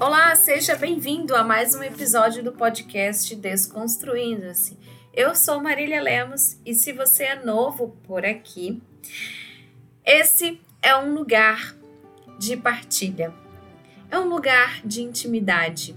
Olá, seja bem-vindo a mais um episódio do podcast Desconstruindo-se. Eu sou Marília Lemos e se você é novo por aqui, esse é um lugar de partilha, é um lugar de intimidade,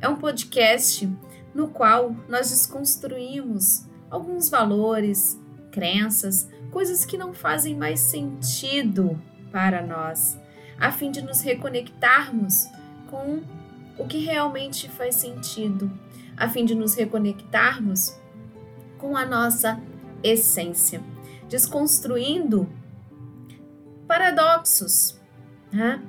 é um podcast no qual nós desconstruímos alguns valores, crenças, coisas que não fazem mais sentido para nós, a fim de nos reconectarmos com o que realmente faz sentido, a fim de nos reconectarmos com a nossa essência, desconstruindo paradoxos né?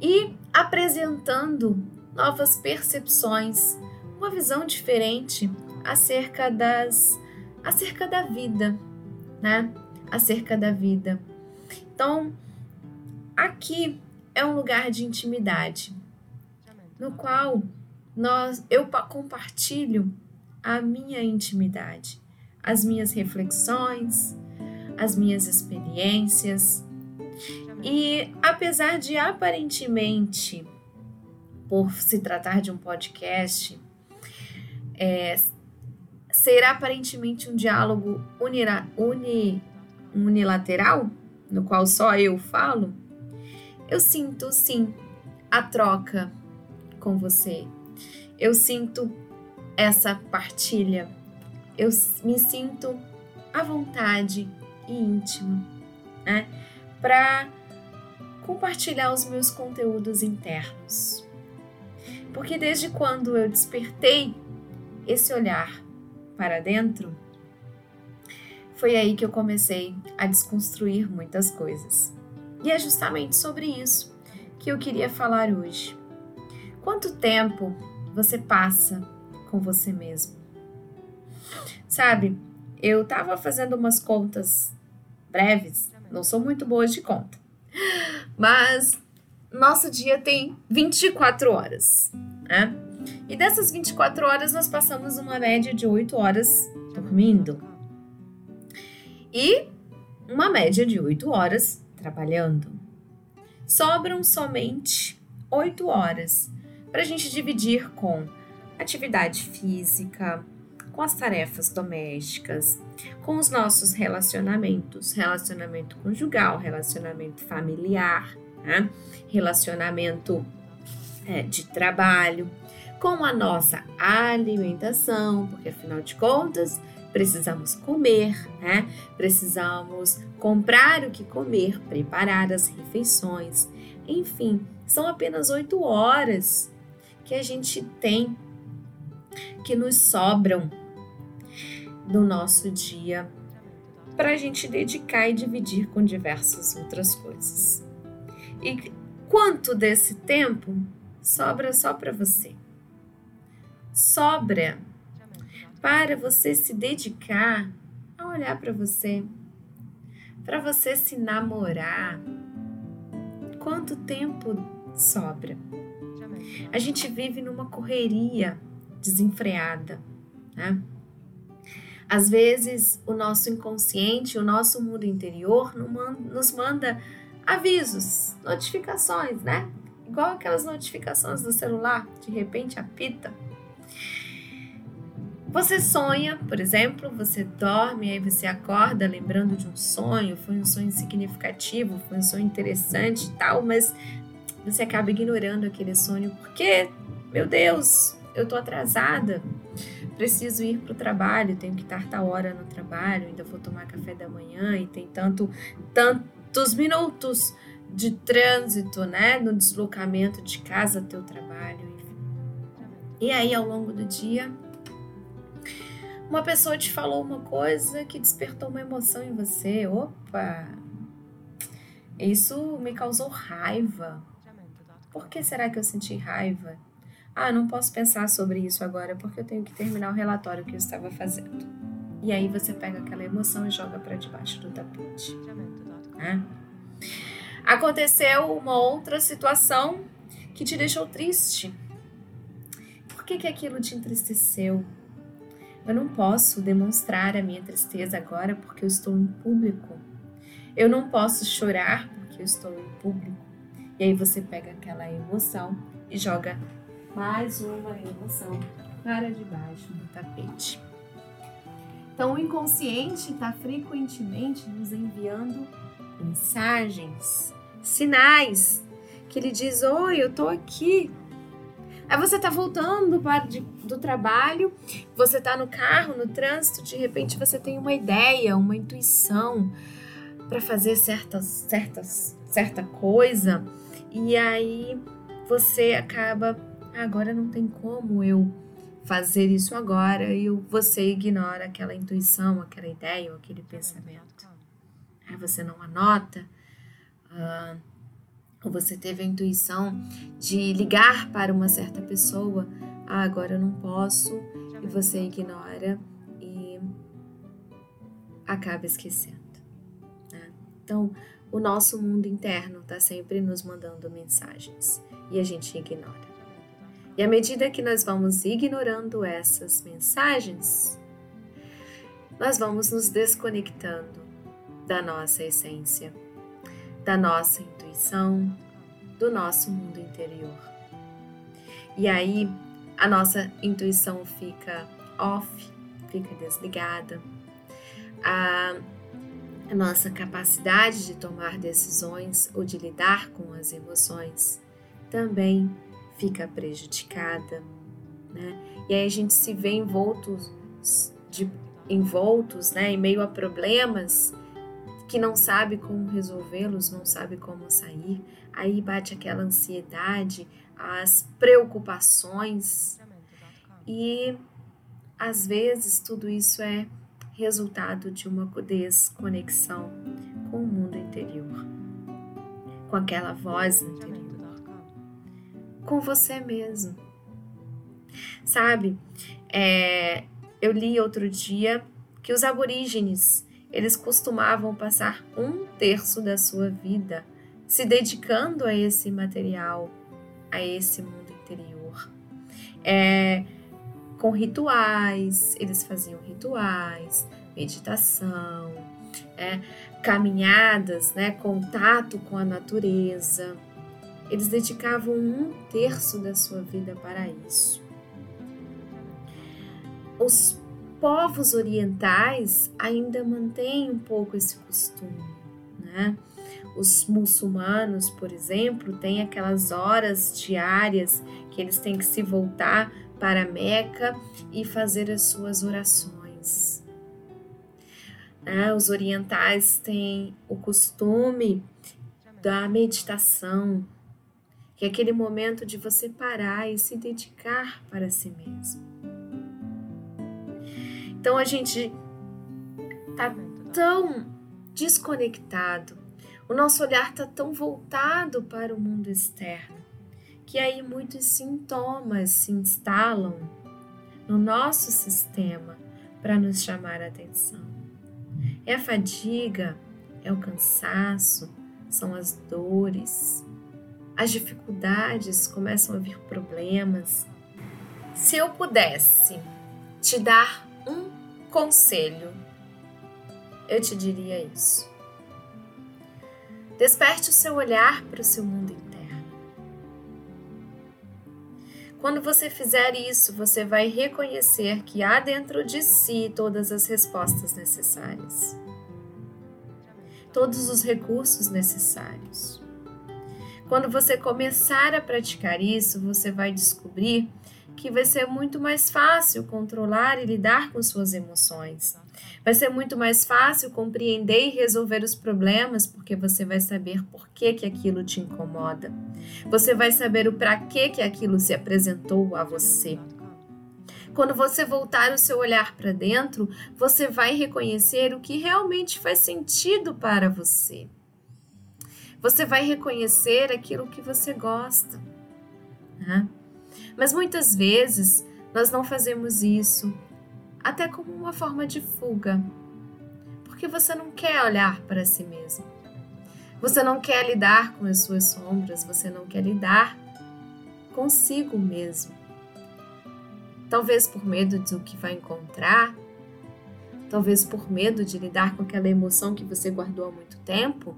e apresentando novas percepções, uma visão diferente acerca das acerca da vida, né? Acerca da vida. Então, aqui é um lugar de intimidade no qual nós, eu compartilho a minha intimidade, as minhas reflexões, as minhas experiências. E apesar de aparentemente, por se tratar de um podcast, é, ser aparentemente um diálogo unira, uni, unilateral, no qual só eu falo, eu sinto sim a troca com você. Eu sinto essa partilha. Eu me sinto à vontade e íntimo, né? Para compartilhar os meus conteúdos internos. Porque desde quando eu despertei esse olhar para dentro, foi aí que eu comecei a desconstruir muitas coisas. E é justamente sobre isso que eu queria falar hoje. Quanto tempo você passa com você mesmo? Sabe, eu tava fazendo umas contas breves, não sou muito boa de conta, mas nosso dia tem 24 horas, né? E dessas 24 horas nós passamos uma média de 8 horas dormindo e uma média de 8 horas trabalhando. Sobram somente 8 horas para a gente dividir com atividade física, com as tarefas domésticas, com os nossos relacionamentos, relacionamento conjugal, relacionamento familiar, né? relacionamento é, de trabalho, com a nossa alimentação, porque afinal de contas precisamos comer, né? Precisamos comprar o que comer, preparar as refeições, enfim, são apenas oito horas que a gente tem, que nos sobram no nosso dia para a gente dedicar e dividir com diversas outras coisas. E quanto desse tempo sobra só para você? Sobra para você se dedicar a olhar para você, para você se namorar. Quanto tempo sobra? A gente vive numa correria desenfreada, né? Às vezes, o nosso inconsciente, o nosso mundo interior nos manda avisos, notificações, né? Igual aquelas notificações do celular, de repente apita. Você sonha, por exemplo, você dorme, aí você acorda lembrando de um sonho, foi um sonho significativo, foi um sonho interessante e tal, mas você acaba ignorando aquele sonho porque, meu Deus, eu tô atrasada, preciso ir para o trabalho, tenho que estar tal hora no trabalho, ainda vou tomar café da manhã e tem tanto, tantos minutos de trânsito, né, no deslocamento de casa até o trabalho, enfim. E aí, ao longo do dia, uma pessoa te falou uma coisa que despertou uma emoção em você. Opa! Isso me causou raiva. Por que será que eu senti raiva? Ah, não posso pensar sobre isso agora porque eu tenho que terminar o relatório que eu estava fazendo. E aí você pega aquela emoção e joga para debaixo do tapete. Né? Aconteceu uma outra situação que te deixou triste. Por que, que aquilo te entristeceu? Eu não posso demonstrar a minha tristeza agora porque eu estou em público. Eu não posso chorar porque eu estou em público. E aí você pega aquela emoção e joga mais uma emoção para debaixo do tapete. Então, o inconsciente está frequentemente nos enviando mensagens, sinais, que ele diz: Oi, eu tô aqui. Aí você tá voltando do trabalho, você tá no carro, no trânsito, de repente você tem uma ideia, uma intuição para fazer certas, certas, certa coisa, e aí você acaba, agora não tem como eu fazer isso agora e você ignora aquela intuição, aquela ideia ou aquele pensamento. Aí você não anota, uh, ou você teve a intuição de ligar para uma certa pessoa, ah, agora eu não posso, e você ignora e acaba esquecendo. Então, o nosso mundo interno está sempre nos mandando mensagens e a gente ignora. E à medida que nós vamos ignorando essas mensagens, nós vamos nos desconectando da nossa essência, da nossa intuição, do nosso mundo interior. E aí a nossa intuição fica off, fica desligada. A, a nossa capacidade de tomar decisões ou de lidar com as emoções também fica prejudicada, né? E aí a gente se vê envoltos de envoltos, né, em meio a problemas que não sabe como resolvê-los, não sabe como sair. Aí bate aquela ansiedade, as preocupações e às vezes tudo isso é resultado de uma desconexão com o mundo interior, com aquela voz interior com você mesmo. Sabe, é, eu li outro dia que os aborígenes eles costumavam passar um terço da sua vida se dedicando a esse material, a esse mundo interior. É, com rituais, eles faziam rituais, meditação, é, caminhadas, né, contato com a natureza. Eles dedicavam um terço da sua vida para isso. Os povos orientais ainda mantêm um pouco esse costume, né? Os muçulmanos, por exemplo, têm aquelas horas diárias que eles têm que se voltar para Meca e fazer as suas orações. Né? Os orientais têm o costume da meditação, que é aquele momento de você parar e se dedicar para si mesmo. Então a gente tá tão desconectado, o nosso olhar tá tão voltado para o mundo externo, que aí muitos sintomas se instalam no nosso sistema para nos chamar a atenção. É a fadiga, é o cansaço, são as dores, as dificuldades, começam a vir problemas. Se eu pudesse te dar um conselho, eu te diria isso. Desperte o seu olhar para o seu mundo Quando você fizer isso, você vai reconhecer que há dentro de si todas as respostas necessárias, todos os recursos necessários. Quando você começar a praticar isso, você vai descobrir que vai ser muito mais fácil controlar e lidar com suas emoções. Vai ser muito mais fácil compreender e resolver os problemas, porque você vai saber por que, que aquilo te incomoda. Você vai saber o para que, que aquilo se apresentou a você. Quando você voltar o seu olhar para dentro, você vai reconhecer o que realmente faz sentido para você. Você vai reconhecer aquilo que você gosta. Né? Mas muitas vezes nós não fazemos isso, até como uma forma de fuga, porque você não quer olhar para si mesmo. Você não quer lidar com as suas sombras, você não quer lidar consigo mesmo. Talvez por medo do que vai encontrar, talvez por medo de lidar com aquela emoção que você guardou há muito tempo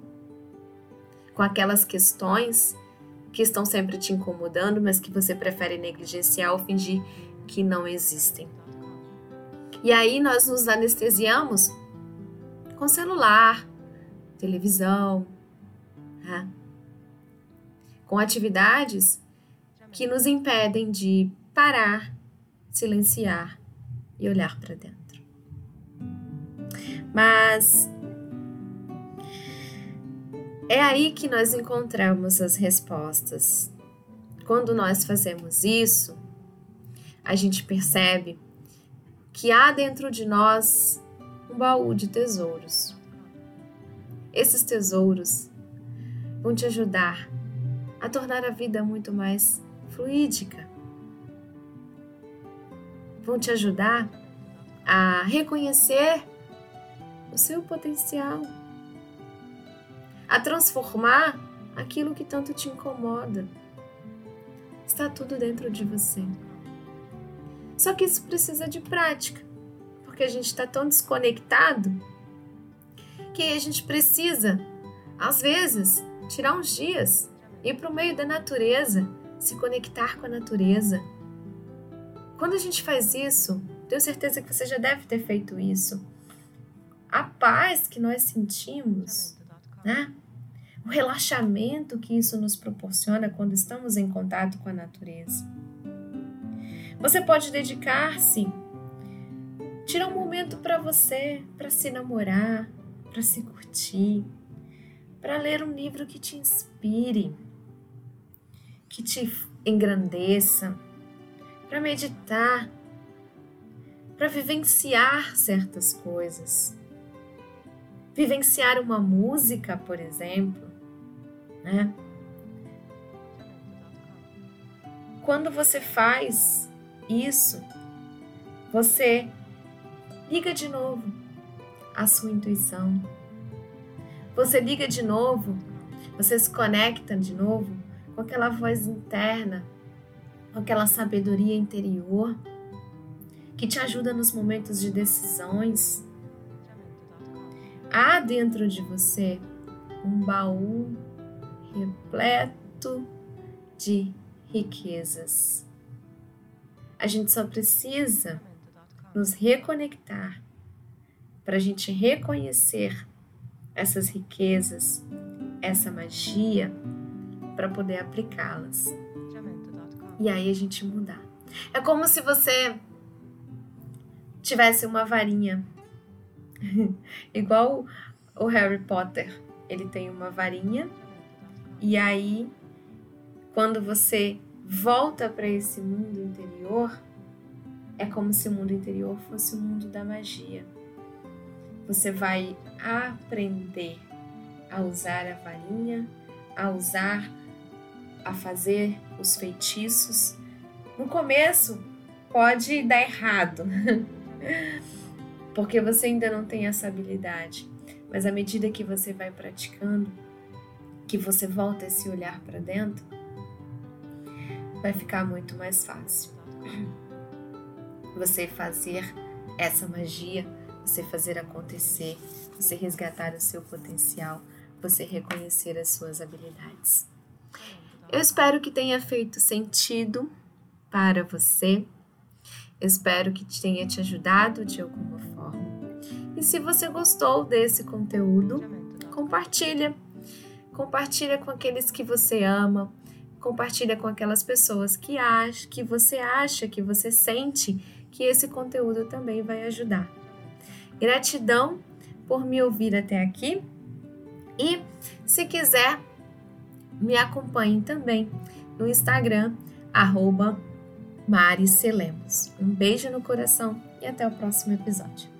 com aquelas questões que estão sempre te incomodando, mas que você prefere negligenciar ou fingir que não existem. E aí nós nos anestesiamos com celular, televisão, né? com atividades que nos impedem de parar, silenciar e olhar para dentro. Mas é aí que nós encontramos as respostas. Quando nós fazemos isso, a gente percebe que há dentro de nós um baú de tesouros. Esses tesouros vão te ajudar a tornar a vida muito mais fluídica. Vão te ajudar a reconhecer o seu potencial, a transformar aquilo que tanto te incomoda. Está tudo dentro de você. Só que isso precisa de prática, porque a gente está tão desconectado que a gente precisa, às vezes, tirar uns dias, ir para o meio da natureza se conectar com a natureza. Quando a gente faz isso, tenho certeza que você já deve ter feito isso. A paz que nós sentimos, né? O relaxamento que isso nos proporciona quando estamos em contato com a natureza. Você pode dedicar-se, tirar um momento para você, para se namorar, para se curtir, para ler um livro que te inspire, que te engrandeça, para meditar, para vivenciar certas coisas. Vivenciar uma música, por exemplo, né? Quando você faz isso, você liga de novo a sua intuição. Você liga de novo, você se conecta de novo com aquela voz interna, com aquela sabedoria interior que te ajuda nos momentos de decisões. Há dentro de você um baú repleto de riquezas. A gente só precisa nos reconectar para a gente reconhecer essas riquezas, essa magia para poder aplicá-las. E aí a gente mudar. É como se você tivesse uma varinha. Igual o Harry Potter. Ele tem uma varinha. E aí, quando você volta para esse mundo interior, é como se o mundo interior fosse o mundo da magia. Você vai aprender a usar a varinha, a usar a fazer os feitiços. No começo pode dar errado, porque você ainda não tem essa habilidade. Mas à medida que você vai praticando, que você volta esse olhar para dentro, vai ficar muito mais fácil. Você fazer essa magia, você fazer acontecer, você resgatar o seu potencial, você reconhecer as suas habilidades. Eu espero que tenha feito sentido para você. Eu espero que tenha te ajudado de alguma forma. E se você gostou desse conteúdo, compartilha. Compartilha com aqueles que você ama. Compartilha com aquelas pessoas que acha, que você acha, que você sente que esse conteúdo também vai ajudar. Gratidão por me ouvir até aqui. E se quiser me acompanhe também no Instagram, arroba Mari Um beijo no coração e até o próximo episódio.